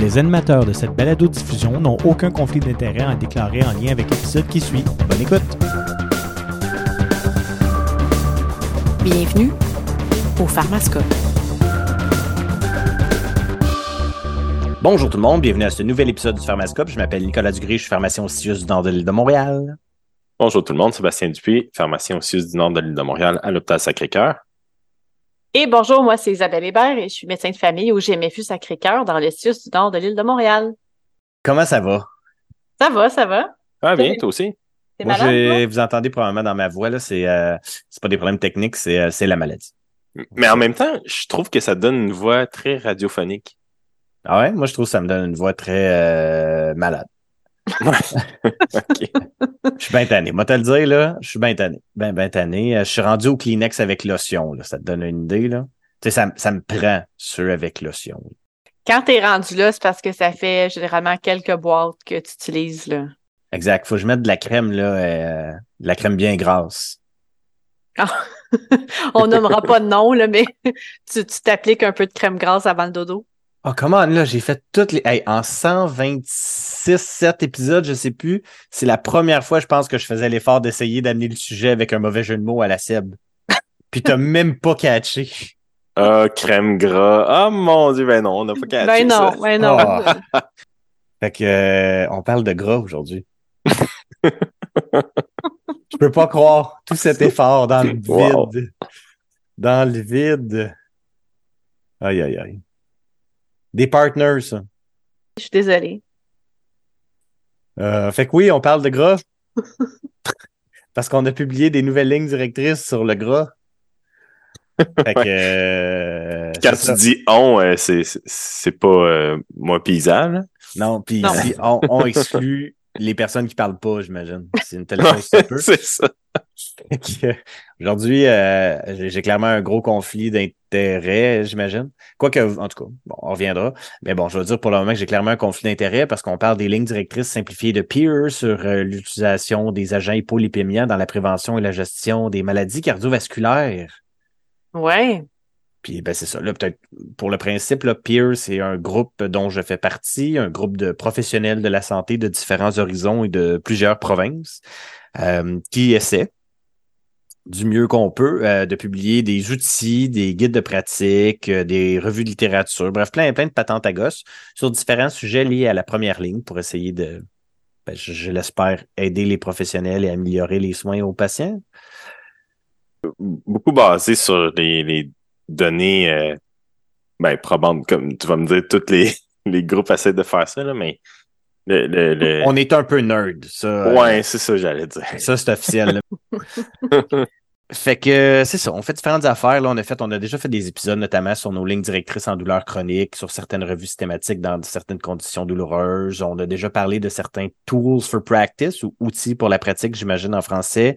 Les animateurs de cette balado-diffusion n'ont aucun conflit d'intérêt à déclarer en lien avec l'épisode qui suit. Bonne écoute! Bienvenue au Pharmascope. Bonjour tout le monde, bienvenue à ce nouvel épisode du Pharmascope. Je m'appelle Nicolas Dugré, je suis pharmacien au CIUS du Nord de l'île de Montréal. Bonjour tout le monde, Sébastien Dupuis, pharmacien au CIUS du Nord de l'île de Montréal à l'hôpital Sacré-Cœur. Et bonjour, moi c'est Isabelle Hébert et je suis médecin de famille au GMFU Sacré-Cœur dans le CIUS du Nord de l'île de Montréal. Comment ça va? Ça va, ça va. Ah bien, toi aussi? Moi, malade? vous entendez probablement dans ma voix, là, c'est euh, c'est pas des problèmes techniques, c'est euh, c'est la maladie. Mais en même temps, je trouve que ça donne une voix très radiophonique. Ah ouais? Moi, je trouve que ça me donne une voix très euh, malade. OK. Je suis bien tanné. Moi, te le dire, là, je suis bien tanné. Ben, ben tanné. Euh, Je suis rendu au Kleenex avec lotion, là. Ça te donne une idée, là? Tu sais, ça, ça me prend, ceux avec lotion. Quand t'es rendu là, c'est parce que ça fait généralement quelques boîtes que tu utilises. Là. Exact. Faut que je mette de la crème, là, euh, de la crème bien grasse. On nommera pas de nom, là, mais tu t'appliques un peu de crème grasse avant le dodo. Oh, comment, là, j'ai fait toutes les... Hey, en 126, 7 épisodes, je sais plus, c'est la première fois, je pense, que je faisais l'effort d'essayer d'amener le sujet avec un mauvais jeu de mots à la Seb. Puis t'as même pas catché. Ah, crème gras. Ah mon dieu, ben non, on n'a pas catché Ben non, ça. ben non. Ah. Fait que, euh, on parle de gras aujourd'hui. Je peux pas croire tout cet effort dans le vide. Wow. Dans le vide. Aïe, aïe, aïe. Des partners, ça. Je suis désolée. Euh, fait que oui, on parle de gras. Parce qu'on a publié des nouvelles lignes directrices sur le gras. Fait que. euh, Quand ça. tu dis on, euh, c'est pas euh, moi paysan. Non, puis on, on exclut les personnes qui parlent pas, j'imagine. C'est une telle chose c'est ça. Aujourd'hui, euh, j'ai j'ai clairement un gros conflit d'intérêts, j'imagine. Quoique, en tout cas, bon, on reviendra. Mais bon, je veux dire pour le moment que j'ai clairement un conflit d'intérêts parce qu'on parle des lignes directrices simplifiées de Peer sur euh, l'utilisation des agents hypolipémiants dans la prévention et la gestion des maladies cardiovasculaires. Ouais. Puis ben c'est ça. Là, peut-être pour le principe, là, Peer, c'est un groupe dont je fais partie, un groupe de professionnels de la santé de différents horizons et de plusieurs provinces euh, qui essaient du mieux qu'on peut euh, de publier des outils, des guides de pratique, euh, des revues de littérature, bref, plein, plein de patentes à gosse sur différents sujets liés à la première ligne pour essayer de, ben, je, je l'espère, aider les professionnels et améliorer les soins aux patients. Beaucoup basé sur les, les données euh, ben, probantes, comme tu vas me dire, tous les, les groupes essaient de faire ça, là, mais le, le, le- On est un peu nerd, ça. Ouais, c'est ça, j'allais dire. Ça, c'est officiel. fait que c'est ça. On fait différentes affaires. Là, on a fait, on a déjà fait des épisodes, notamment sur nos lignes directrices en douleur chronique, sur certaines revues systématiques dans certaines conditions douloureuses. On a déjà parlé de certains tools for practice ou outils pour la pratique, j'imagine, en français.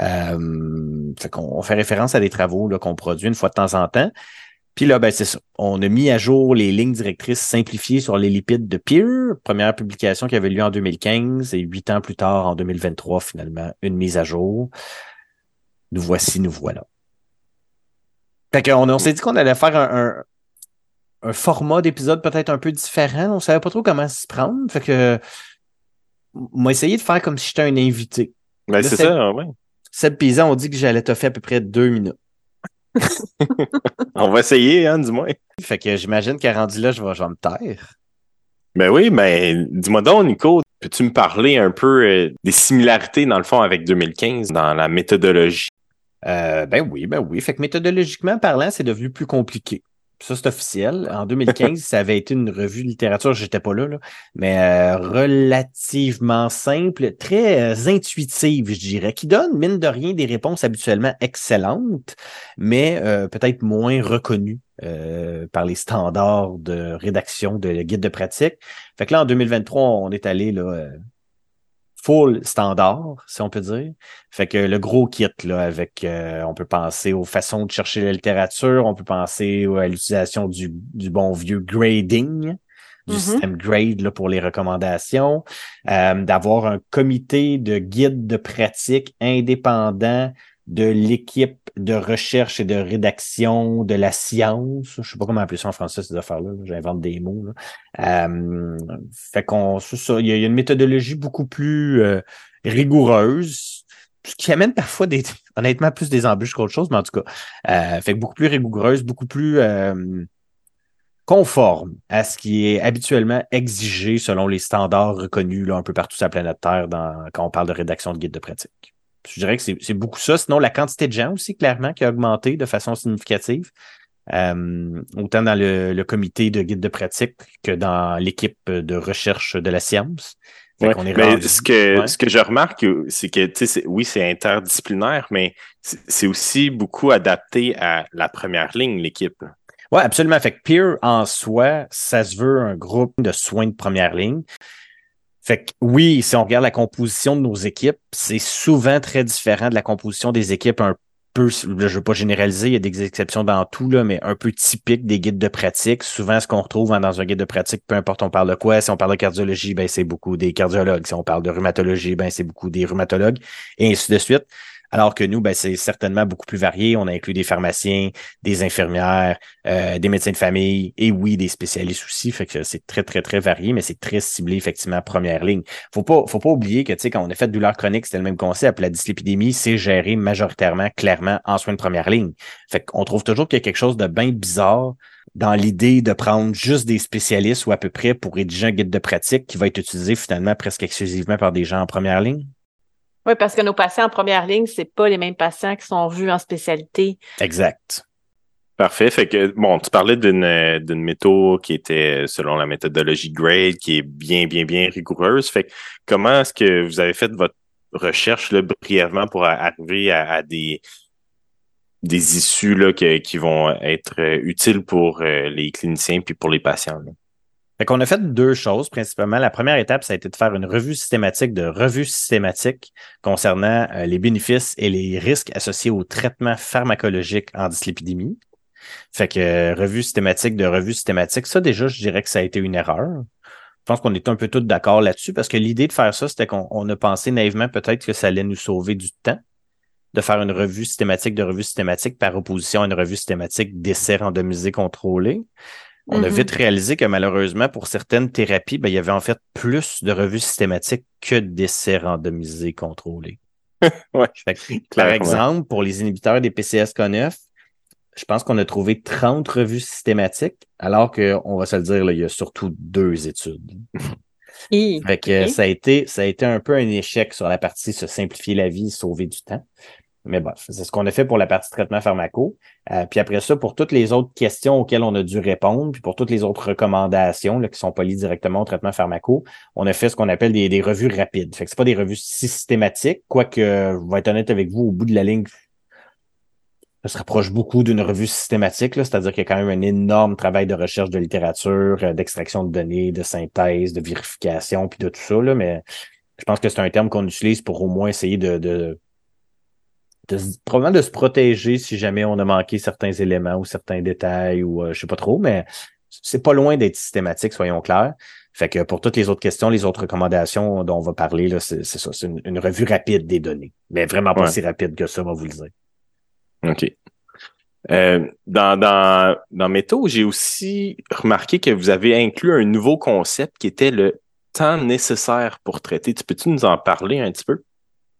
Euh, fait qu'on on fait référence à des travaux là, qu'on produit une fois de temps en temps. Puis là, ben, c'est ça. On a mis à jour les lignes directrices simplifiées sur les lipides de Peer. Première publication qui avait lieu en 2015 et huit ans plus tard, en 2023, finalement, une mise à jour. Nous voici, nous voilà. Fait qu'on on s'est dit qu'on allait faire un, un, un format d'épisode peut-être un peu différent. On savait pas trop comment s'y prendre. Fait que, on va essayer de faire comme si j'étais un invité. Ben, Là, c'est- ça, ouais. Seb Paysan, on dit que j'allais te faire à peu près deux minutes. On va essayer, hein, dis-moi. Fait que j'imagine qu'à rendu là, je vais, je vais me taire. Ben oui, ben dis-moi donc, Nico, peux-tu me parler un peu euh, des similarités, dans le fond, avec 2015 dans la méthodologie? Euh, ben oui, ben oui. Fait que méthodologiquement parlant, c'est devenu plus compliqué. Ça, c'est officiel. En 2015, ça avait été une revue de littérature, j'étais pas là, là mais euh, relativement simple, très euh, intuitive, je dirais, qui donne, mine de rien, des réponses habituellement excellentes, mais euh, peut-être moins reconnues euh, par les standards de rédaction de guide de pratique. Fait que là, en 2023, on est allé là, euh, full standard, si on peut dire. Fait que le gros kit, là, avec, euh, on peut penser aux façons de chercher la littérature, on peut penser à l'utilisation du, du bon vieux grading, du Mhm. système grade là, pour les recommandations, euh, d'avoir un comité de guide de pratique indépendant de l'équipe de recherche et de rédaction de la science. Je sais pas comment appeler ça en français, ces affaires-là. J'invente des mots. Euh, fait qu'on, il y a une méthodologie beaucoup plus euh, rigoureuse, ce qui amène parfois des, honnêtement, plus des embûches qu'autre chose, mais en tout cas, euh, fait que beaucoup plus rigoureuse, beaucoup plus euh, conforme à ce qui est habituellement exigé selon les standards reconnus là, un peu partout sur la planète Terre dans, quand on parle de rédaction de guide de pratique. Je dirais que c'est beaucoup ça. Sinon, la quantité de gens aussi, clairement, qui a augmenté de façon significative. Euh, autant dans le, comité de guide de pratique que dans l'équipe de recherche de la science. ce que ce que je remarque, c'est que oui, c'est interdisciplinaire, mais c'est aussi beaucoup adapté à la première ligne, l'équipe. Oui, absolument. Fait que Peer en soi, ça se veut un groupe de soins de première ligne. Fait que oui, si on regarde la composition de nos équipes, c'est souvent très différent de la composition des équipes un peu, je ne veux pas généraliser, il y a des exceptions dans tout, là, mais un peu typique des guides de pratique. Souvent, ce qu'on retrouve dans un guide de pratique, peu importe on parle de quoi, si on parle de cardiologie, ben c'est beaucoup des cardiologues. Si on parle de rhumatologie, ben c'est beaucoup des rhumatologues, et ainsi de suite. Alors que nous, ben, c'est certainement beaucoup plus varié. On a inclus des pharmaciens, des infirmières, euh, des médecins de famille et oui, des spécialistes aussi. Fait que c'est très, très, très varié, mais c'est très ciblé, effectivement, première ligne. Faut pas, faut pas oublier que, tu sais, quand on a fait de douleur chronique, c'était le même concept. La dyslipidémie, c'est géré majoritairement, clairement, en soins de première ligne. Fait qu'on trouve toujours qu'il y a quelque chose de bien bizarre dans l'idée de prendre juste des spécialistes ou à peu près pour rédiger un guide de pratique qui va être utilisé finalement presque exclusivement par des gens en première ligne. Oui, parce que nos patients en première ligne, c'est pas les mêmes patients qui sont vus en spécialité. Exact. Parfait. Fait que, bon, tu parlais d'une, d'une méthode qui était selon la méthodologie GRADE, qui est bien, bien, bien rigoureuse. Fait que, comment est-ce que vous avez fait votre recherche, là, brièvement pour arriver à, des, des issues, là, qui vont être utiles pour euh, les cliniciens puis pour les patients, là? Fait qu'on a fait deux choses principalement. La première étape, ça a été de faire une revue systématique de revue systématique concernant euh, les bénéfices et les risques associés au traitement pharmacologique en dyslipidémie. Fait que euh, revue systématique de revue systématique, ça déjà, je dirais que ça a été une erreur. Je pense qu'on est un peu tous d'accord là-dessus parce que l'idée de faire ça, c'était qu'on a pensé naïvement peut-être que ça allait nous sauver du temps de faire une revue systématique de revue systématique par opposition à une revue systématique d'essais randomisés contrôlés. On a mm-hmm. vite réalisé que malheureusement, pour certaines thérapies, ben, il y avait en fait plus de revues systématiques que d'essais randomisés contrôlés. ouais, par exemple, pour les inhibiteurs des PCSK9, je pense qu'on a trouvé 30 revues systématiques, alors qu'on va se le dire, là, il y a surtout deux études. fait que ça a été, ça a été un peu un échec sur la partie se simplifier la vie, sauver du temps. Mais bon, c'est ce qu'on a fait pour la partie traitement pharmaco. Euh, puis après ça, pour toutes les autres questions auxquelles on a dû répondre, puis pour toutes les autres recommandations là, qui sont pas liées directement au traitement pharmaco, on a fait ce qu'on appelle des, revues rapides. Fait que c'est pas des revues systématiques, quoique, je vais être honnête avec vous, au bout de la ligne, ça se rapproche beaucoup d'une revue systématique, c'est-à-dire qu'il y a quand même un énorme travail de recherche de littérature, euh, d'extraction de données, de synthèse, de vérification, puis de tout ça, là, mais je pense que c'est un terme qu'on utilise pour au moins essayer de de, probablement de se protéger si jamais on a manqué certains éléments ou certains détails ou euh, je sais pas trop, mais c'est pas loin d'être systématique, soyons clairs. Fait que pour toutes les autres questions, les autres recommandations dont on va parler, là, c'est, ça, c'est une, revue rapide des données. Mais vraiment pas si rapide que ça, on va vous le dire. OK. Euh, dans, dans, dans Métaux, j'ai aussi remarqué que vous avez inclus un nouveau concept qui était le temps nécessaire pour traiter. Tu peux-tu nous en parler un petit peu?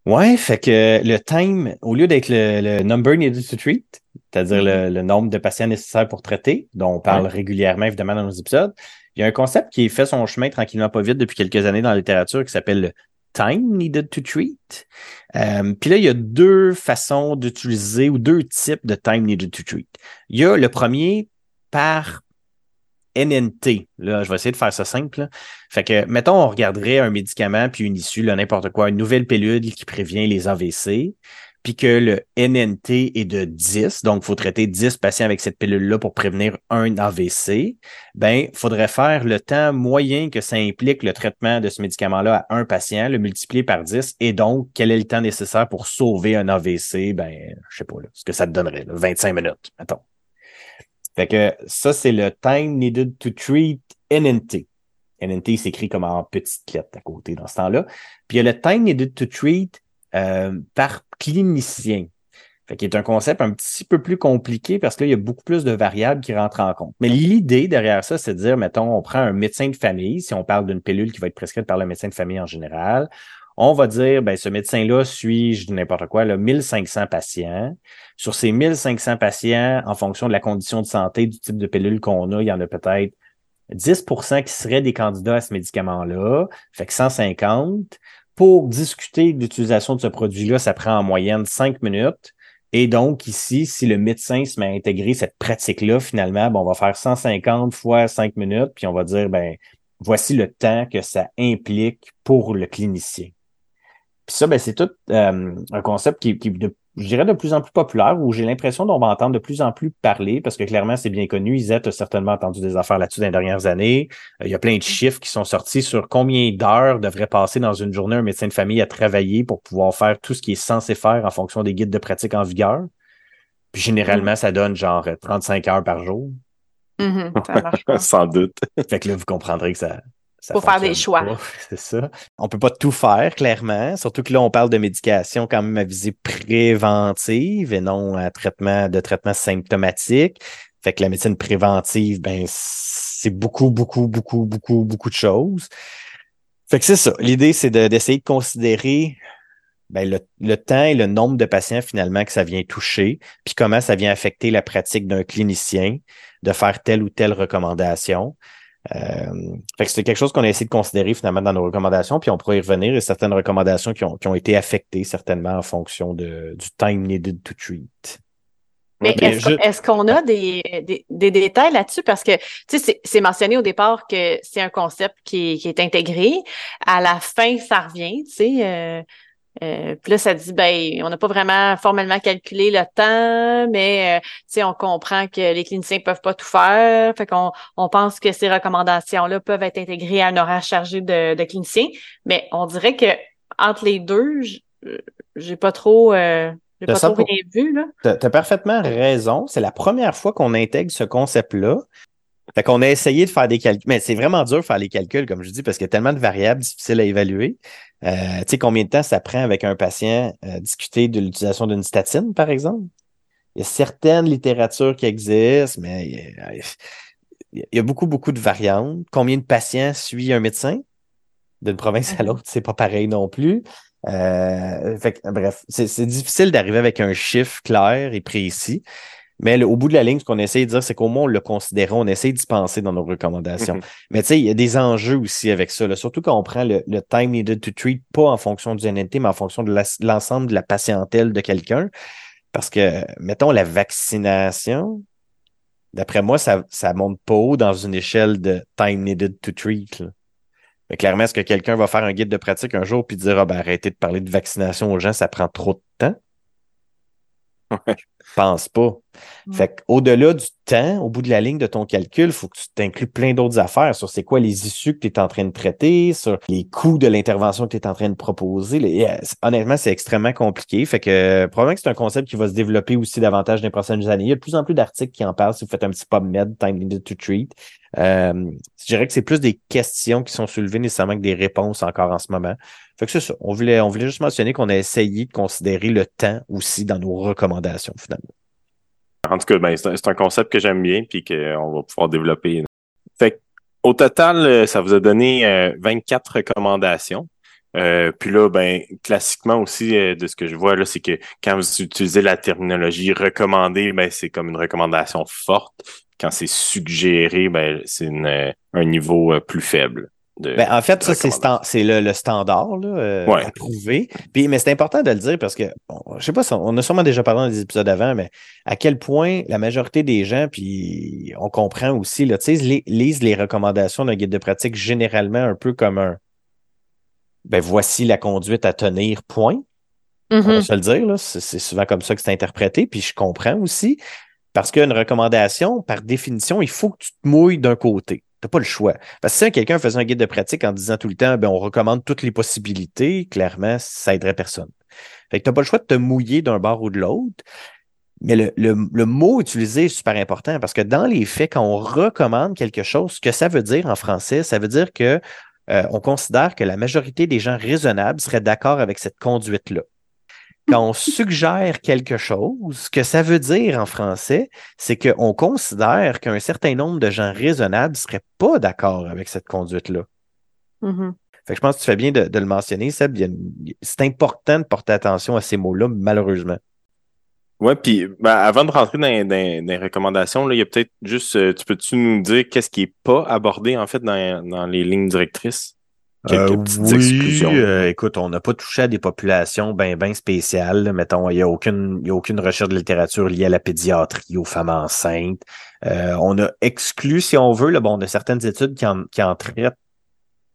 Ouais, fait que le time, au lieu d'être le, number needed to treat, c'est-à-dire mm-hmm. le, nombre de patients nécessaires pour traiter, dont on parle régulièrement évidemment dans nos épisodes, il y a un concept qui fait son chemin tranquillement pas vite depuis quelques années dans la littérature qui s'appelle le time needed to treat. Euh, Puis là, il y a deux façons d'utiliser ou deux types de time needed to treat. Il y a le premier par NNT. Là, je vais essayer de faire ça simple. Fait que, mettons, on regarderait un médicament puis une issue, n'importe quoi, une nouvelle pilule qui prévient les AVC, puis que le NNT est de 10, donc il faut traiter 10 patients avec cette pilule-là pour prévenir un AVC, ben, il faudrait faire le temps moyen que ça implique le traitement de ce médicament-là à un patient, le multiplier par 10, et donc, quel est le temps nécessaire pour sauver un AVC? Ben, je sais pas, là, ce que ça te donnerait, 25 minutes, mettons. Fait que ça, c'est le time needed to treat NNT. NNT s'écrit comme en petite lettre à côté dans ce temps-là. Puis il y a le time needed to treat euh, par clinicien. Fait qu'il est un concept un petit peu plus compliqué parce qu'il y a beaucoup plus de variables qui rentrent en compte. Mais l'idée derrière ça, c'est de dire, mettons, on prend un médecin de famille, si on parle d'une pilule qui va être prescrite par le médecin de famille en général, on va dire, ben, ce médecin-là suit, je dis n'importe quoi, là, 1500 patients. Sur ces 1500 patients, en fonction de la condition de santé, du type de pilule qu'on a, il y en a peut-être 10% qui seraient des candidats à ce médicament-là, fait que 150. Pour discuter de l'utilisation de ce produit-là, ça prend en moyenne 5 minutes. Et donc, ici, si le médecin se met à intégrer cette pratique-là, finalement, ben, on va faire 150 fois 5 minutes, puis on va dire, ben, voici le temps que ça implique pour le clinicien. Puis ça, ben, c'est tout euh, un concept qui, qui de, je dirais, de plus en plus populaire, où j'ai l'impression qu'on va entendre de plus en plus parler, parce que clairement, c'est bien connu. Isette a certainement entendu des affaires là-dessus dans les dernières années. Euh, il y a plein de chiffres qui sont sortis sur combien d'heures devrait passer dans une journée un médecin de famille à travailler pour pouvoir faire tout ce qui est censé faire en fonction des guides de pratique en vigueur. Puis généralement, ça donne genre 35 heures par jour. Mm-hmm, ça marche pas. Sans doute. Fait que là, vous comprendrez que ça, ça Faut faire des choix. C'est ça. On peut pas tout faire, clairement. Surtout que là, on parle de médication quand même à visée préventive et non à traitement de traitement symptomatique. Fait que la médecine préventive, ben, c'est beaucoup, beaucoup, beaucoup, beaucoup, beaucoup de choses. Fait que c'est ça. L'idée, c'est de- d'essayer de, considérer ben, le, le temps et le nombre de patients finalement que ça vient toucher, puis comment ça vient affecter la pratique d'un clinicien de faire telle ou telle recommandation. Euh, fait que c'est quelque chose qu'on a essayé de considérer finalement dans nos recommandations, puis on pourrait y revenir. A certaines recommandations qui ont, qui ont été affectées certainement en fonction de, du time needed to treat. Mais est-ce je- qu'on- a des, des, des détails là-dessus? Parce que, tu sais, c'est- mentionné au départ que c'est un concept qui, est- qui est intégré. À la fin, ça revient, tu sais. Euh, euh, puis là, ça dit, ben, on n'a pas vraiment formellement calculé le temps, mais, euh, tu sais, on comprend que les cliniciens peuvent pas tout faire. Fait qu'on on pense que ces recommandations-là peuvent être intégrées à un horaire chargé de, de cliniciens. Mais on dirait que entre les deux, euh, j'ai pas trop, euh, j'ai pas trop pas- rien vu, là. Tu as parfaitement raison. C'est la première fois qu'on intègre ce concept-là. Fait qu'on a essayé de faire des calculs. Mais c'est vraiment dur de faire les calculs, comme je dis, parce qu'il y a tellement de variables difficiles à évaluer. Euh, tu sais, combien de temps ça prend avec un patient euh, discuter de l'utilisation d'une statine, par exemple? Il y a certaines littératures qui existent, mais il y a, il y a beaucoup, beaucoup de variantes. Combien de patients suit un médecin? D'une province à l'autre, c'est pas pareil non plus. Euh, fait que, bref, c'est difficile d'arriver avec un chiffre clair et précis. Mais le- au bout de la ligne, ce qu'on essaie de dire, c'est qu'au moins on le considère, on essaie d'y penser dans nos recommandations. Mhm. Mais tu sais, il y a des enjeux aussi avec ça, là. surtout quand on prend le, le time needed to treat, pas en fonction du NNT, mais en fonction de l'ensemble de la patientèle de quelqu'un. Parce que, mettons, la vaccination, d'après moi, ça, ça monte pas haut dans une échelle de time needed to treat. là. Mais clairement, est-ce que quelqu'un va faire un guide de pratique un jour puis dire ah, ben, arrêtez de parler de vaccination aux gens, ça prend trop de temps? Ouais. Je pense pas. Mm. Fait qu'au-delà du temps, au bout de la ligne de ton calcul, il faut que tu t'inclues plein d'autres affaires sur c'est quoi les issues que tu es en train de traiter, sur les coûts de l'intervention que tu es en train de proposer. Les- Honnêtement, c'est extrêmement compliqué. Fait que euh, probablement que c'est un concept qui va se développer aussi davantage dans les prochaines années. Il y a de plus en plus d'articles qui en parlent. Si vous faites un petit PubMed, Time Needed to Treat. Euh, je dirais que c'est plus des questions qui sont soulevées nécessairement que des réponses encore en ce moment. Fait que c'est ça. On voulait, on voulait juste mentionner qu'on a essayé de considérer le temps aussi dans nos recommandations, finalement. En tout cas, ben, c'est un, concept que j'aime bien puis qu'on va pouvoir développer. Fait au total, euh, ça vous a donné euh, 24 recommandations. Euh, puis là, ben, classiquement aussi, euh, de ce que je vois là, c'est que quand vous utilisez la terminologie recommandée, ben, c'est comme une recommandation forte. Quand c'est suggéré, ben, c'est euh, un niveau euh, plus faible. De, Ben, en fait, ça, c'est le, le standard là, euh, Ouais. approuvé. Puis, mais c'est important de le dire parce que, on- je sais pas si on, on a sûrement déjà parlé dans des épisodes avant, mais à quel point la majorité des gens, puis on comprend aussi, là, lisent les recommandations d'un guide de pratique généralement un peu comme un ben voici la conduite à tenir, point. On va Mhm. se le dire, là, c'est c'est souvent comme ça que c'est interprété, puis je comprends aussi, parce qu'une recommandation, par définition, il faut que tu te mouilles d'un côté. Tu n'as pas le choix. Parce que si quelqu'un faisait un guide de pratique en disant tout le temps, ben, on recommande toutes les possibilités, clairement, ça aiderait personne. Fait que tu n'as pas le choix de te mouiller d'un bord ou de l'autre. Mais le, le, le mot utilisé est super important parce que dans les faits, quand on recommande quelque chose, ce que ça veut dire en français, ça veut dire que euh, on considère que la majorité des gens raisonnables seraient d'accord avec cette conduite-là. Quand on suggère quelque chose, ce que ça veut dire en français, c'est qu'on considère qu'un certain nombre de gens raisonnables ne seraient pas d'accord avec cette conduite-là. Mhm. Fait que je pense que tu fais bien de, de le mentionner, Seb. C'est important de porter attention à ces mots-là, malheureusement. Ouais, puis ben, avant de rentrer dans, dans- dans les recommandations, là, il y a peut-être juste, euh, tu peux-tu nous dire qu'est-ce qui est pas abordé en fait dans, dans les lignes directrices? Quelques Euh, petites oui, exclusions. euh, écoute, on n'a pas touché à des populations bien ben spéciales. là. Mettons, il n'y a aucune, il y a aucune recherche de littérature liée à la pédiatrie, aux femmes enceintes. Euh, on a exclu, si on veut, là, bon, on a certaines études qui en, qui en traitent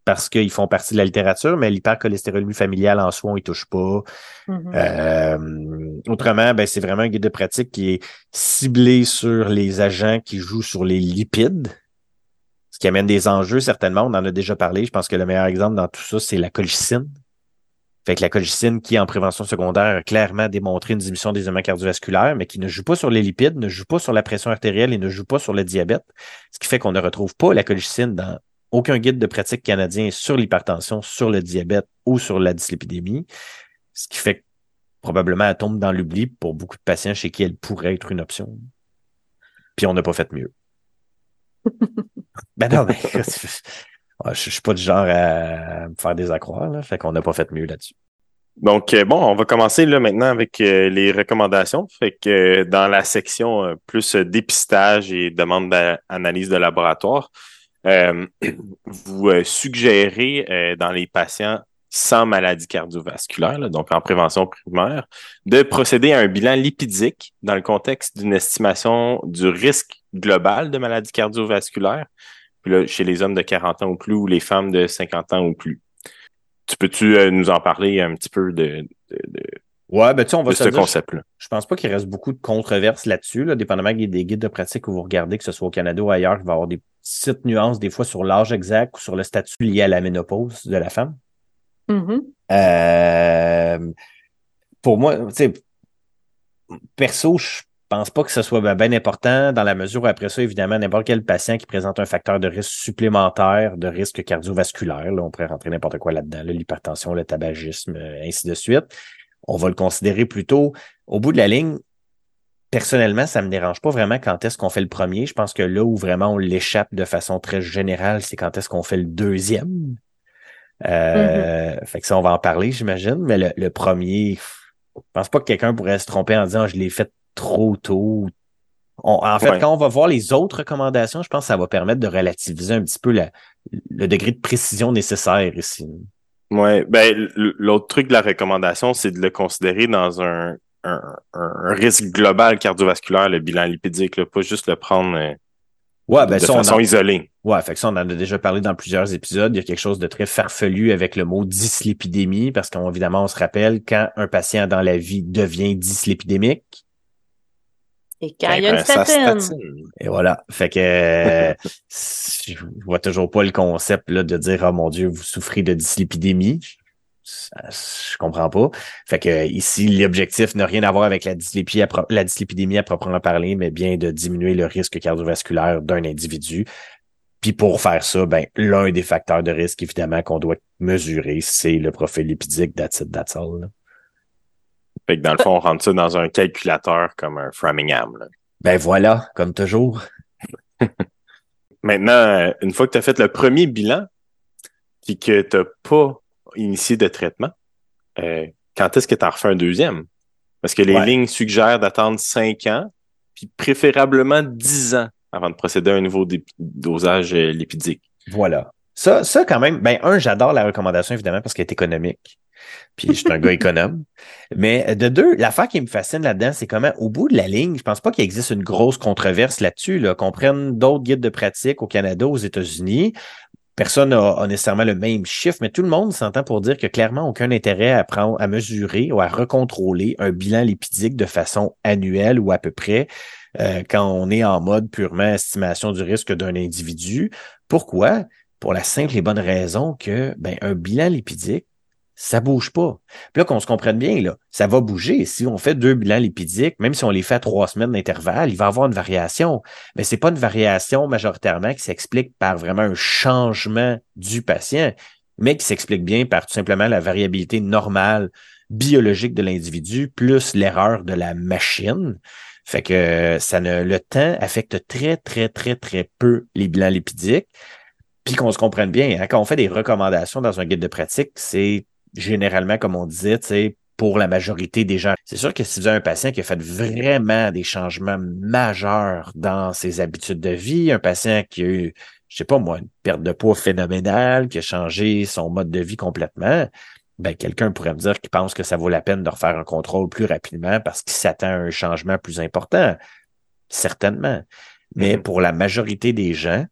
parce qu'ils font partie de la littérature, mais l'hypercholestérolémie familiale en soi, on y touche pas. Mhm. Euh, autrement, ben, c'est vraiment un guide de pratique qui est ciblé sur les agents qui jouent sur les lipides, ce qui amène des enjeux, certainement. On en a déjà parlé. Je pense que le meilleur exemple dans tout ça, c'est la colchicine. Fait la colchicine, qui en prévention secondaire a clairement démontré une diminution des éléments cardiovasculaires, mais qui ne joue pas sur les lipides, ne joue pas sur la pression artérielle et ne joue pas sur le diabète. Ce qui fait qu'on ne retrouve pas la colchicine dans aucun guide de pratique canadien sur l'hypertension, sur le diabète ou sur la dyslipidémie. Ce qui fait que probablement elle tombe dans l'oubli pour beaucoup de patients chez qui elle pourrait être une option. Puis on n'a pas fait mieux. Ben non, mais je, je suis pas du genre à me faire des accroires, là, fait qu'on n'a pas fait mieux là-dessus. Donc, euh, bon, on va commencer là maintenant avec euh, les recommandations. Fait que euh, dans la section plus dépistage et demande d'analyse de laboratoire, vous suggérez dans les patients sans maladie cardiovasculaire, là, donc en prévention primaire, de procéder à un bilan lipidique dans le contexte d'une estimation du risque global de maladie cardiovasculaire, puis là, chez les hommes de 40 ans ou plus ou les femmes de 50 ans ou plus. Tu peux-tu euh, nous en parler un petit peu de, de, de, Ouais, ben tu sais, on va de se ce concept-là? Je pense pas qu'il reste beaucoup de controverses là-dessus, là, dépendamment des guides de pratique que vous regardez, que ce soit au Canada ou ailleurs, il va y avoir des petites nuances, des fois sur l'âge exact ou sur le statut lié à la ménopause de la femme. Mhm. Euh, pour moi, perso, je pense pas que ce soit bien important dans la mesure où après ça, évidemment, n'importe quel patient qui présente un facteur de risque supplémentaire de risque cardiovasculaire, là, on pourrait rentrer n'importe quoi là-dedans, là, l'hypertension, le tabagisme, euh, ainsi de suite. On va le considérer plutôt au bout de la ligne. Personnellement, ça me dérange pas vraiment quand est-ce qu'on fait le premier. Je pense que là où vraiment on l'échappe de façon très générale, c'est quand est-ce qu'on fait le deuxième. Euh, Fait que ça, on va en parler, j'imagine. Mais le, le premier, je pense pas que quelqu'un pourrait se tromper en disant je l'ai fait trop tôt. On- en fait, Ouais. quand on va voir les autres recommandations, je pense que ça va permettre de relativiser un petit peu la- le degré de précision nécessaire ici. Ouais, ben l'autre truc de la recommandation, c'est de le considérer dans un, un, un risque global cardiovasculaire, le bilan lipidique, là, pas juste le prendre euh, Ouais, ben de ça, on façon en- isolée. Ouais, fait que ça, on en a déjà parlé dans plusieurs épisodes. Il y a quelque chose de très farfelu avec le mot dyslipidémie, parce qu'évidemment, on se rappelle quand un patient dans la vie devient dyslipidémique. Et quand il y a Ben, une statine. statine. Et voilà. Fait que euh, je vois toujours pas le concept là, de dire Oh mon Dieu, vous souffrez de dyslipidémie. Je comprends pas. Fait que ici, l'objectif n'a rien à voir avec la dyslipidémie, à, pro- la dyslipidémie à proprement parler, mais bien de diminuer le risque cardiovasculaire d'un individu. Puis pour faire ça, ben, l'un des facteurs de risque, évidemment, qu'on doit mesurer, c'est le profil lipidique all, là. Fait que dans le fond, on rentre ça dans un calculateur comme un Framingham. là. Ben voilà, comme toujours. Maintenant, euh, une fois que tu as fait le premier bilan, puis que tu n'as pas initié de traitement, euh, quand est-ce que tu en refais un deuxième? Parce que les Ouais. lignes suggèrent d'attendre 5 ans, puis préférablement 10 ans avant de procéder à un nouveau dosage euh, lipidique. Voilà. Ça, ça quand même, ben, un, j'adore la recommandation, évidemment, parce qu'elle est économique. Puis je suis un gars économe. Mais de deux, l'affaire qui me fascine là-dedans, c'est comment, au bout de la ligne, je pense pas qu'il existe une grosse controverse là-dessus, là, qu'on prenne d'autres guides de pratique au Canada, aux États-Unis. Personne n'a nécessairement le même chiffre, mais tout le monde s'entend pour dire que clairement aucun intérêt à prendre, à mesurer ou à recontrôler un bilan lipidique de façon annuelle ou à peu près euh, quand on est en mode purement estimation du risque d'un individu. Pourquoi? Pour la simple et bonne raison que ben, un bilan lipidique, ça bouge pas. Puis là, qu'on se comprenne bien, là, ça va bouger. Si on fait deux bilans lipidiques, même si on les fait à trois semaines d'intervalle, il va y avoir une variation. Mais c'est pas une variation majoritairement qui s'explique par vraiment un changement du patient, mais qui s'explique bien par tout simplement la variabilité normale biologique de l'individu plus l'erreur de la machine. Fait que ça ne, le temps affecte très, très, très, très peu les bilans lipidiques. Puis qu'on se comprenne bien, hein, quand on fait des recommandations dans un guide de pratique, c'est généralement, comme on disait, pour la majorité des gens. C'est sûr que si vous avez un patient qui a fait vraiment des changements majeurs dans ses habitudes de vie, un patient qui a eu, je sais pas moi, une perte de poids phénoménale, qui a changé son mode de vie complètement, ben, quelqu'un pourrait me dire qu'il pense que ça vaut la peine de refaire un contrôle plus rapidement parce qu'il s'attend à un changement plus important. Certainement. Mais mm-hmm. pour la majorité des gens,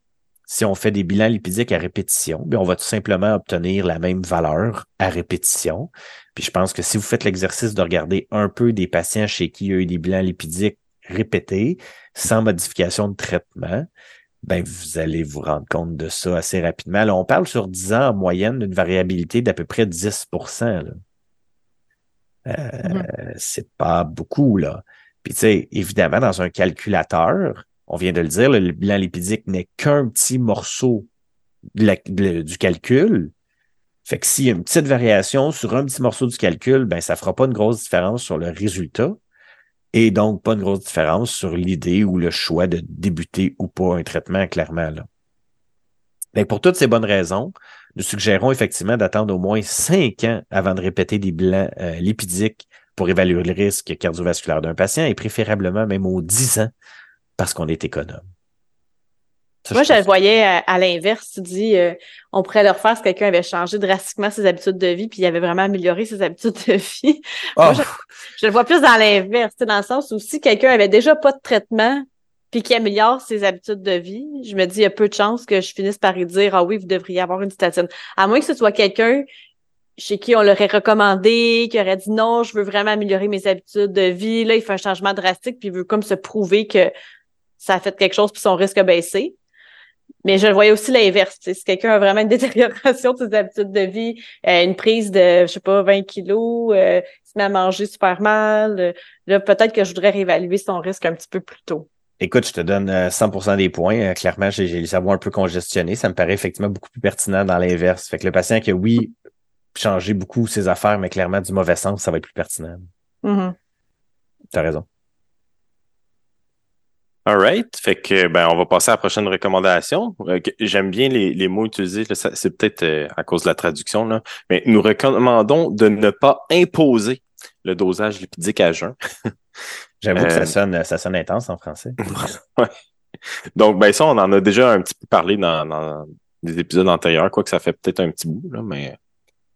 si on fait des bilans lipidiques à répétition, bien, on va tout simplement obtenir la même valeur à répétition. Puis je pense que si vous faites l'exercice de regarder un peu des patients chez qui il y a eu des bilans lipidiques répétés, sans modification de traitement, ben vous allez vous rendre compte de ça assez rapidement. Là, on parle sur 10 ans en moyenne d'une variabilité d'à peu près 10 là. Euh, mm-hmm. C'est pas beaucoup, là. Puis, tu sais, évidemment, dans un calculateur, on vient de le dire, le bilan lipidique n'est qu'un petit morceau du calcul. Fait que s'il y a une petite variation sur un petit morceau du calcul, ben, ça fera pas une grosse différence sur le résultat et donc pas une grosse différence sur l'idée ou le choix de débuter ou pas un traitement, clairement. Là. Pour toutes ces bonnes raisons, nous suggérons effectivement d'attendre au moins cinq ans avant de répéter des bilans euh, lipidiques pour évaluer le risque cardiovasculaire d'un patient et préférablement même aux 10 ans parce qu'on est économe. Moi, je, le voyais à, l'inverse. Tu dis, euh, on pourrait leur faire si quelqu'un avait changé drastiquement ses habitudes de vie, puis il avait vraiment amélioré ses habitudes de vie. Moi, oh. je, le vois plus dans l'inverse, dans le sens où si quelqu'un avait déjà pas de traitement, puis qui améliore ses habitudes de vie, je me dis, il y a peu de chances que je finisse par y dire, ah oui, vous devriez avoir une statine. À moins que ce soit quelqu'un chez qui on l'aurait recommandé, qui aurait dit non, je veux vraiment améliorer mes habitudes de vie. Là, il fait un changement drastique, puis il veut comme se prouver que ça a fait quelque chose, puis son risque a baissé. Mais je le voyais aussi l'inverse. Si quelqu'un a vraiment une détérioration de ses habitudes de vie, euh, une prise de, je sais pas, 20 kilos, euh, se met à manger super mal, euh, là, peut-être que je voudrais réévaluer son risque un petit peu plus tôt. Écoute, je te donne 100% des points. clairement, j'ai les cerveau un peu congestionné. Ça me paraît effectivement beaucoup plus pertinent dans l'inverse. Fait que le patient qui a, oui, changé beaucoup ses affaires, mais clairement du mauvais sens, ça va être plus pertinent. Mm-hmm. Tu as raison. All right. Fait que ben on va passer à la prochaine recommandation. Euh, j'aime bien les, les, mots utilisés. C'est peut-être euh, à cause de la traduction, là. mais nous recommandons de ne pas imposer le dosage lipidique à jeun. J'avoue que ça euh, sonne, ça sonne intense en français. ouais. Donc, ben ça, on en a déjà un petit peu parlé dans, dans des épisodes antérieurs, quoi que ça fait peut-être un petit bout, là, mais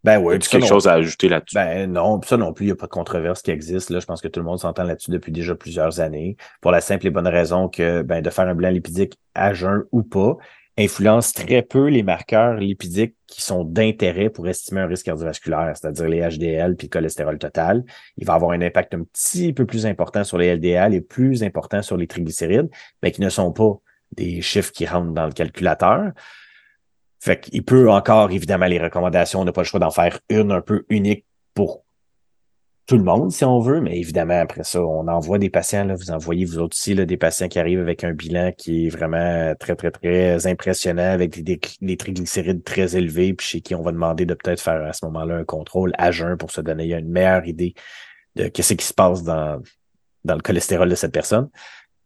ben oui. quelque chose à ajouter là-dessus? Ben non, ça non plus, il n'y a pas de controverse qui existe. Là. Je pense que tout le monde s'entend là-dessus depuis déjà plusieurs années. Pour la simple et bonne raison que ben, de faire un bilan lipidique à jeun ou pas influence très peu les marqueurs lipidiques qui sont d'intérêt pour estimer un risque cardiovasculaire, c'est-à-dire les HDL puis le cholestérol total. Il va avoir un impact un petit peu plus important sur les LDL et plus important sur les triglycérides, mais qui ne sont pas des chiffres qui rentrent dans le calculateur. Fait qu'il peut encore, évidemment, les recommandations, on n'a pas le choix d'en faire une un peu unique pour tout le monde, si on veut, mais évidemment, après ça, on envoie des patients, là, vous envoyez vous autres aussi là, des patients qui arrivent avec un bilan qui est vraiment très, très, très impressionnant, avec des, des, triglycérides très élevés, puis chez qui on va demander de peut-être faire à ce moment-là un contrôle à jeun pour se donner une meilleure idée de qu'est-ce qui se passe dans, dans le cholestérol de cette personne.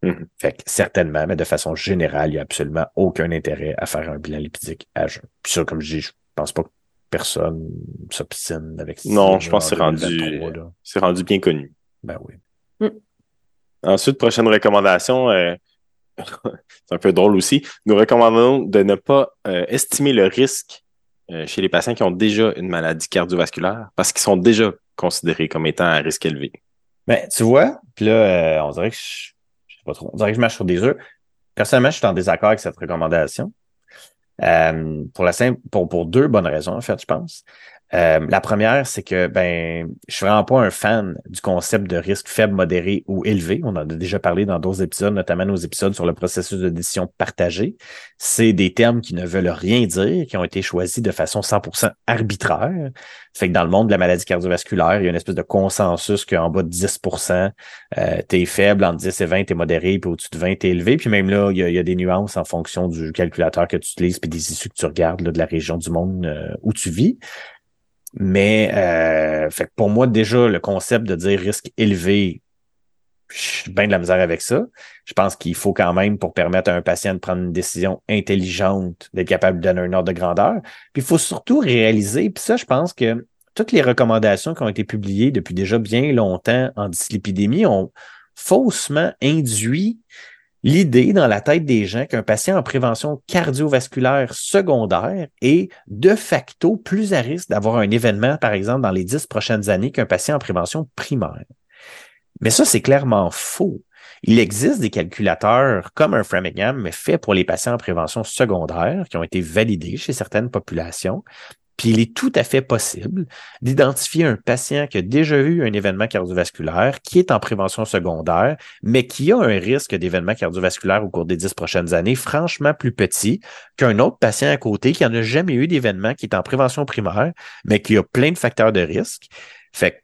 Mhm. Fait que certainement, mais de façon générale, il n'y a absolument aucun intérêt à faire un bilan lipidique à jeun. Puis ça, comme je dis, je pense pas que personne s'obstine avec ça. Non, je pense que c'est rendu, c'est rendu bien connu. Ben oui. Mm. Ensuite, prochaine recommandation, euh, c'est un peu drôle aussi. Nous recommandons de ne pas euh, estimer le risque euh, chez les patients qui ont déjà une maladie cardiovasculaire parce qu'ils sont déjà considérés comme étant à risque élevé. Ben, tu vois, puis là, on dirait que je pas trop. On dirait que je marche sur des œufs. Personnellement, je suis en désaccord avec cette recommandation. Euh, pour la simple, pour, pour deux bonnes raisons, en fait, je pense. Euh, la première, c'est que ben, je suis vraiment pas un fan du concept de risque faible, modéré ou élevé. On en a déjà parlé dans d'autres épisodes, notamment nos épisodes sur le processus de décision partagée. C'est des termes qui ne veulent rien dire, qui ont été choisis de façon 100% arbitraire. Fait que dans le monde de la maladie cardiovasculaire, il y a une espèce de consensus qu'en bas de 10%, euh, t'es faible, entre 10 et 20, t'es modéré, puis au-dessus de 20, t'es élevé. Puis même là, il y, a, des nuances en fonction du calculateur que tu utilises, puis des issues que tu regardes là, de la région du monde euh, où tu vis. Mais euh, fait que pour moi, déjà, le concept de dire risque élevé, je suis bien de la misère avec ça. Je pense qu'il faut quand même, pour permettre à un patient de prendre une décision intelligente, d'être capable de donner un ordre de grandeur. Puis il faut surtout réaliser, puis ça, je pense que toutes les recommandations qui ont été publiées depuis déjà bien longtemps en dyslipidémie ont faussement induit l'idée dans la tête des gens qu'un patient en prévention cardiovasculaire secondaire est de facto plus à risque d'avoir un événement, par exemple, dans les dix prochaines années qu'un patient en prévention primaire. Mais ça, c'est clairement faux. Il existe des calculateurs comme un Framingham, mais fait pour les patients en prévention secondaire, qui ont été validés chez certaines populations, puis il est tout à fait possible d'identifier un patient qui a déjà eu un événement cardiovasculaire, qui est en prévention secondaire, mais qui a un risque d'événement cardiovasculaire au cours des dix prochaines années, franchement plus petit qu'un autre patient à côté qui n'a jamais eu d'événement, qui est en prévention primaire, mais qui a plein de facteurs de risque. Fait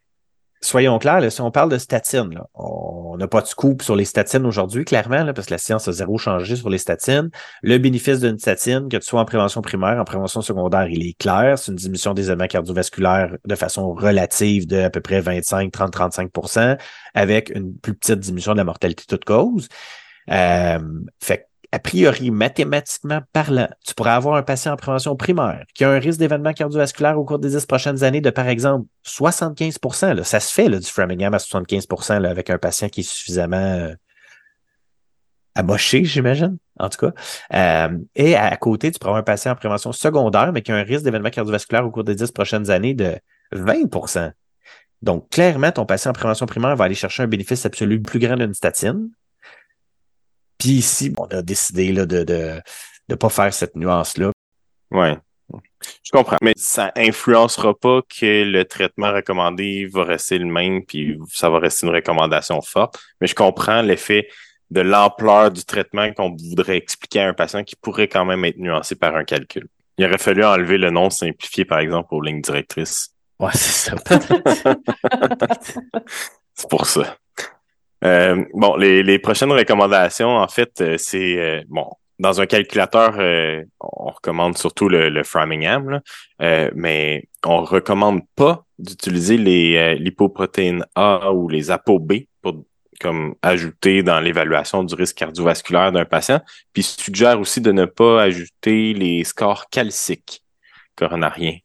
soyons clairs, si on parle de statines, on n'a pas de scoop sur les statines aujourd'hui, clairement, parce que la science a zéro changé sur les statines. Le bénéfice d'une statine, que tu sois en prévention primaire, en prévention secondaire, il est clair. C'est une diminution des événements cardiovasculaires de façon relative de à peu près 25, 30, 35% avec une plus petite diminution de la mortalité toute cause. Euh, fait a priori, mathématiquement parlant, tu pourrais avoir un patient en prévention primaire qui a un risque d'événement cardiovasculaire au cours des dix prochaines années de, par exemple, 75 là. Ça se fait, là, du Framingham à 75 là, avec un patient qui est suffisamment euh, amoché, j'imagine, en tout cas. Euh, et à côté, tu pourrais avoir un patient en prévention secondaire, mais qui a un risque d'événement cardiovasculaire au cours des dix prochaines années de 20% Donc, clairement, ton patient en prévention primaire va aller chercher un bénéfice absolu plus grand d'une statine puis ici, on a décidé là, de ne de, de pas faire cette nuance-là. Ouais. Je comprends. Mais ça influencera pas que le traitement recommandé va rester le même, puis ça va rester une recommandation forte. Mais je comprends l'effet de l'ampleur du traitement qu'on voudrait expliquer à un patient qui pourrait quand même être nuancé par un calcul. Il aurait fallu enlever le nom simplifié, par exemple, aux lignes directrices. Ouais, c'est ça. c'est pour ça. Euh, bon, les, les, prochaines recommandations, en fait, euh, c'est euh, bon. Dans un calculateur, on recommande surtout le, le Framingham, mais on recommande pas d'utiliser les lipoprotéines A ou les ApoB pour comme ajouter dans l'évaluation du risque cardiovasculaire d'un patient. Puis suggère aussi de ne pas ajouter les scores calciques coronariens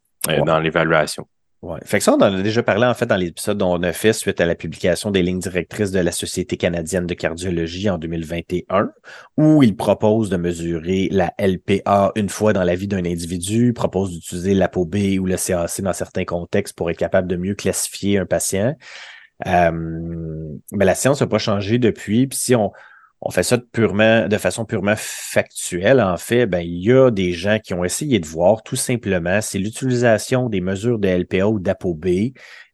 dans l'évaluation. Ouais. Fait que ça, on en a déjà parlé en fait dans l'épisode dont on a fait suite à la publication des lignes directrices de la Société canadienne de cardiologie en 2021, où il propose de mesurer la LPA une fois dans la vie d'un individu, propose d'utiliser l'ApoB ou le CAC dans certains contextes pour être capable de mieux classifier un patient. Euh, mais la science n'a pas changé depuis. Puis si on, on fait ça de, purement, de façon purement factuelle, en fait, ben, il y a des gens qui ont essayé de voir tout simplement si l'utilisation des mesures de LPA ou d'ApoB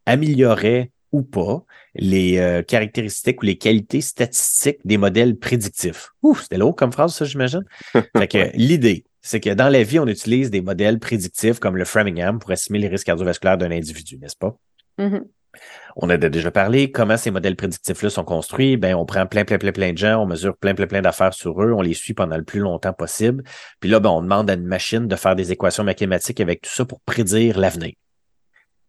améliorait ou pas les euh, caractéristiques ou les qualités statistiques des modèles prédictifs. Ouf, c'était lourd comme phrase, ça, j'imagine. fait que l'idée, c'est que dans la vie, on utilise des modèles prédictifs comme le Framingham pour estimer les risques cardiovasculaires d'un individu, n'est-ce pas? Mm-hmm. On a déjà parlé comment ces modèles prédictifs-là sont construits. Ben, on prend plein, plein, plein, plein de gens, on mesure plein, plein, plein d'affaires sur eux, on les suit pendant le plus longtemps possible. Puis là, ben, on demande à une machine de faire des équations mathématiques avec tout ça pour prédire l'avenir.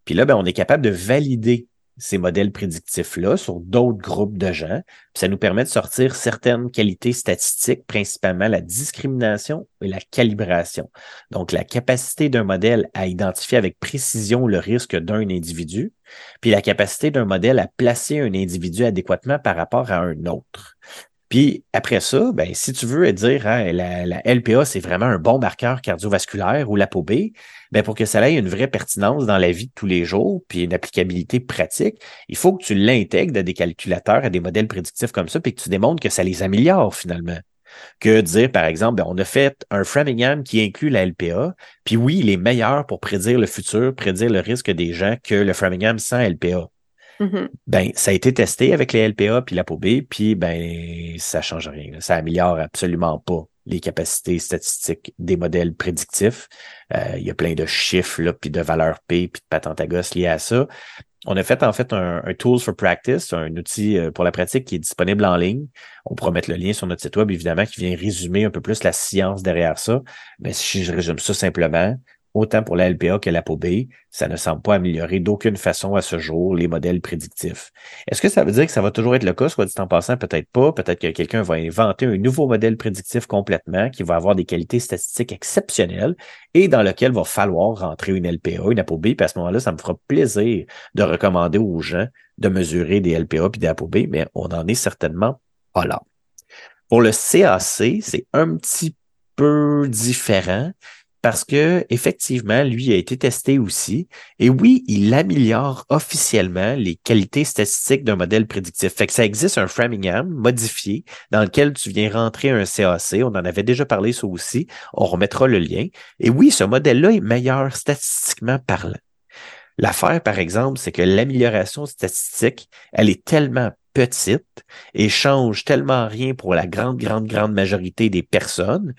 Puis là, ben, on est capable de valider ces modèles prédictifs-là sur d'autres groupes de gens. Puis ça nous permet de sortir certaines qualités statistiques, principalement la discrimination et la calibration. Donc, la capacité d'un modèle à identifier avec précision le risque d'un individu, puis la capacité d'un modèle à placer un individu adéquatement par rapport à un autre. Puis après ça, ben, si tu veux dire hein, la, la, LPA, c'est vraiment un bon marqueur cardiovasculaire ou l'ApoB, ben, pour que ça ait une vraie pertinence dans la vie de tous les jours, puis une applicabilité pratique, il faut que tu l'intègres à des calculateurs, à des modèles prédictifs comme ça, puis que tu démontres que ça les améliore finalement que dire, par exemple, ben, on a fait un Framingham qui inclut la LPA, puis oui, il est meilleur pour prédire le futur, prédire le risque des gens que le Framingham sans LPA. Mm-hmm. Ben, ça a été testé avec les LPA puis la POB, puis ben, ça change rien. Ça améliore absolument pas les capacités statistiques des modèles prédictifs. Euh, il y a plein de chiffres, là, puis de valeurs P, puis de patentes à gosse liées à ça. On a fait en fait un, un, Tools for Practice, un outil euh, pour la pratique qui est disponible en ligne. On pourra mettre le lien sur notre site web, évidemment, qui vient résumer un peu plus la science derrière ça. Mais si je résume ça simplement, autant pour la LPA que la B, ça ne semble pas améliorer d'aucune façon à ce jour les modèles prédictifs. Est-ce que ça veut dire que ça va toujours être le cas, soit dit en passant, peut-être pas, peut-être que quelqu'un va inventer un nouveau modèle prédictif complètement qui va avoir des qualités statistiques exceptionnelles et dans lequel va falloir rentrer une LPA, une ApoB, puis à ce moment-là, ça me fera plaisir de recommander aux gens de mesurer des LPA puis des ApoB, mais on n'en est certainement pas là. Pour le CAC, c'est un petit peu différent parce que effectivement, lui a été testé aussi. Et oui, il améliore officiellement les qualités statistiques d'un modèle prédictif. Fait que ça existe un Framingham modifié dans lequel tu viens rentrer un CAC. On en avait déjà parlé ça aussi. On remettra le lien. Et oui, ce modèle-là est meilleur statistiquement parlant. L'affaire, par exemple, c'est que l'amélioration statistique, elle est tellement petite et change tellement rien pour la grande, grande, grande majorité des personnes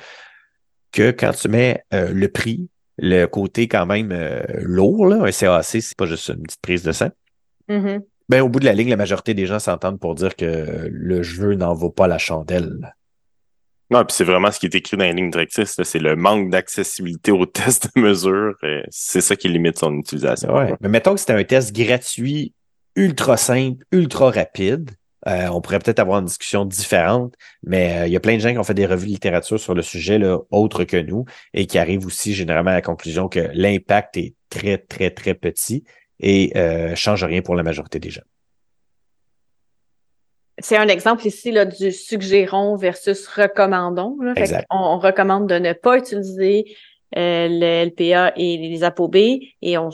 que quand tu mets euh, le prix, le côté quand même euh, lourd, là, un CAC, c'est pas juste une petite prise de sang. Mm-hmm. Ben, au bout de la ligne, la majorité des gens s'entendent pour dire que le jeu n'en vaut pas la chandelle. Non, puis c'est vraiment ce qui est écrit dans les lignes directrices, c'est le manque d'accessibilité aux tests de mesure. C'est ça qui limite son utilisation. Ouais. Mais mettons que c'était un test gratuit, ultra simple, ultra rapide. Euh, on pourrait peut-être avoir une discussion différente, mais euh, il y a plein de gens qui ont fait des revues de littérature sur le sujet, là, autres que nous, et qui arrivent aussi généralement à la conclusion que l'impact est très, très, très petit et euh, change rien pour la majorité des gens. C'est un exemple ici là, du suggérons versus recommandons. On, recommande de ne pas utiliser euh, le LPA et les ApoB et on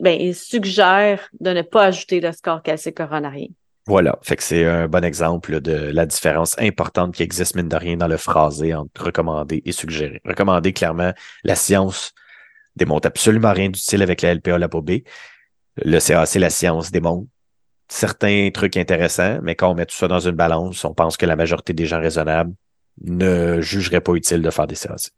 ben, suggère de ne pas ajouter le score calcique coronarien. Voilà, fait que c'est un bon exemple de la différence importante qui existe, mine de rien, dans le phrasé entre recommander et suggérer. Recommander, clairement, la science démontre absolument rien d'utile avec la LPA, la B. Le CAC, la science démontre certains trucs intéressants, mais quand on met tout ça dans une balance, on pense que la majorité des gens raisonnables ne jugeraient pas utile de faire des CAC.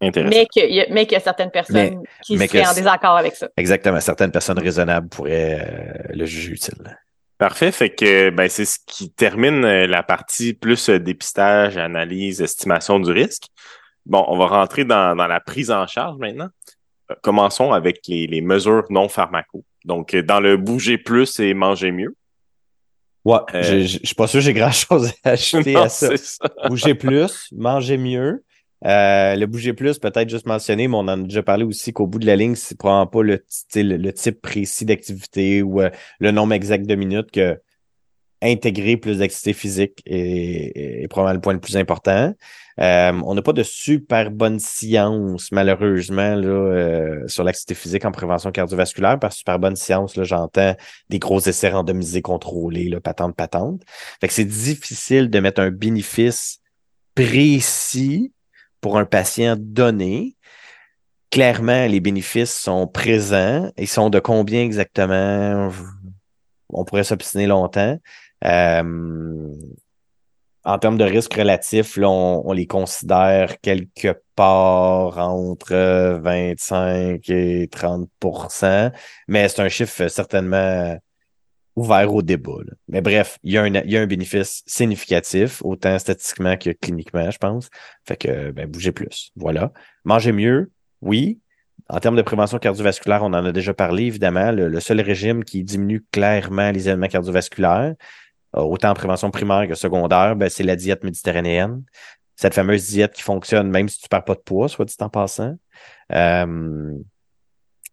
Mais qu'il y, y, a certaines personnes qui seraient en désaccord avec ça. Exactement. Certaines personnes raisonnables pourraient euh, le juger utile. Parfait. Fait que ben, c'est ce qui termine euh, la partie plus euh, dépistage, analyse, estimation du risque. Bon, on va rentrer dans, la prise en charge maintenant. Euh, commençons avec les, mesures non pharmaco. Donc, dans le bouger plus et manger mieux. Ouais, je suis pas sûr que j'ai grand chose à ajouter à ça. Bouger plus, manger mieux. Euh, le bouger plus, peut-être juste mentionner, mais on en a déjà parlé aussi qu'au bout de la ligne, c'est probablement pas le, le type précis d'activité ou euh, le nombre exact de minutes que intégrer plus d'activité physique est, probablement le point le plus important. Euh, on n'a pas de super bonne science, malheureusement, là, sur l'activité physique en prévention cardiovasculaire. Par super bonne science, là, j'entends des gros essais randomisés contrôlés, là, patente, patente. Fait que c'est difficile de mettre un bénéfice précis pour un patient donné, clairement, les bénéfices sont présents. Ils sont de combien exactement? On pourrait s'obstiner longtemps. Euh, en termes de risque relatif, on, les considère quelque part entre 25 et 30% mais c'est un chiffre certainement ouvert au débat. Mais bref, il y, a un, il y a un bénéfice significatif, autant statistiquement que cliniquement, je pense. Fait que, ben, bougez plus. Voilà. Mangez mieux, oui. En termes de prévention cardiovasculaire, on en a déjà parlé, évidemment. Le, seul régime qui diminue clairement les événements cardiovasculaires, euh, autant en prévention primaire que secondaire, ben, c'est la diète méditerranéenne. Cette fameuse diète qui fonctionne même si tu perds pas de poids, soit dit en passant. Euh,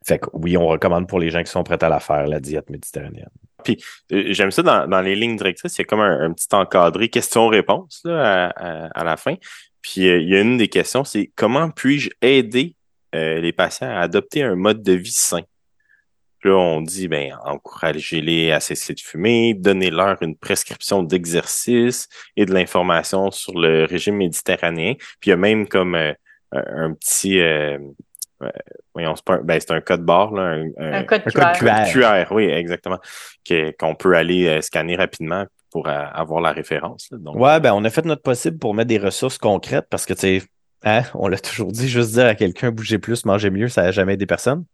fait que oui, on recommande pour les gens qui sont prêts à la faire, la diète méditerranéenne. Puis euh, j'aime ça dans, les lignes directrices, il y a comme un, petit encadré question-réponse à, la fin. Puis euh, il y a une des questions, c'est comment puis-je aider euh, les patients à adopter un mode de vie sain? Là, on dit, ben, encouragez-les à cesser de fumer, donnez-leur une prescription d'exercice et de l'information sur le régime méditerranéen. Puis il y a même comme un, petit voyons, c'est un, ben, c'est un code barre, là, un, code, QR. QR. oui, exactement, qu'on peut aller euh, scanner rapidement pour euh, avoir la référence. donc, ouais, ben on a fait notre possible pour mettre des ressources concrètes parce que tu sais, hein, on l'a toujours dit, juste dire à quelqu'un bouger plus, manger mieux, ça n'a jamais aidé personne.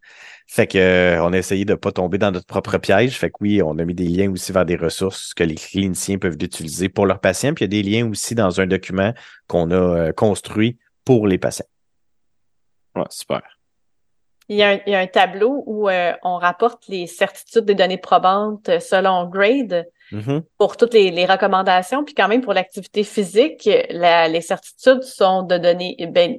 Fait que euh, on a essayé de pas tomber dans notre propre piège. Fait que oui, on a mis des liens aussi vers des ressources que les cliniciens peuvent utiliser pour leurs patients. Puis il y a des liens aussi dans un document qu'on a construit pour les patients. Ouais, super. Il y, a un, il y a un tableau où euh, on rapporte les certitudes des données probantes selon grade Mhm. pour toutes les, les recommandations. Puis quand même, pour l'activité physique, la- les certitudes sont de données, ben,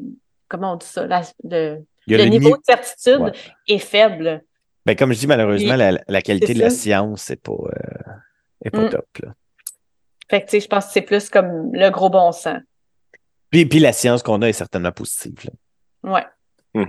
comment on dit ça? La- le, niveau ni- de certitude Ouais. est faible. Ben, comme je dis, malheureusement, Puis, la, la qualité de la science, c'est pas, euh, est pas Mm. top. Là. Fait que, tu sais, je pense que c'est plus comme le gros bon sens. Puis, puis la science qu'on a est certainement positive. là. Ouais.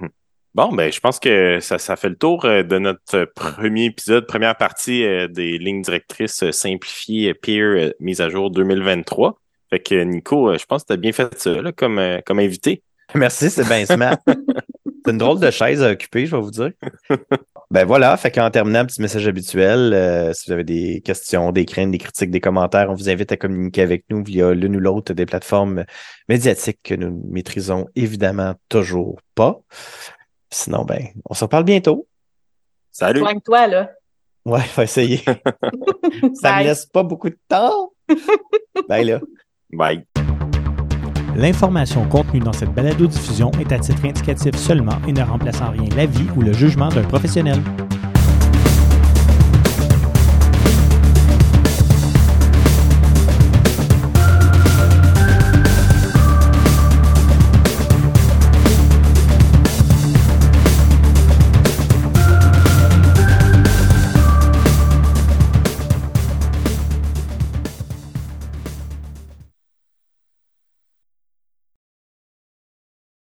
Bon, ben, je pense que ça, ça fait le tour euh, de notre premier épisode, première partie euh, des lignes directrices euh, simplifiées euh, peer euh, mise à jour 2023. Fait que Nico, euh, je pense que tu as bien fait ça là, comme, euh, comme invité. Merci, c'est bien smart. c'est une drôle de chaise à occuper, je vais vous dire. Ben voilà, fait qu'en terminant, petit message habituel, euh, si vous avez des questions, des craintes, des critiques, des commentaires, on vous invite à communiquer avec nous via l'une ou l'autre des plateformes médiatiques que nous ne maîtrisons évidemment toujours pas. Sinon, ben, on se reparle bientôt. Salut! Soigne-toi, là. Ouais, faut essayer. Ça me Bye. laisse pas beaucoup de temps. Ben là. Bye! L'information contenue dans cette balado-diffusion est à titre indicatif seulement et ne remplace en rien l'avis ou le jugement d'un professionnel.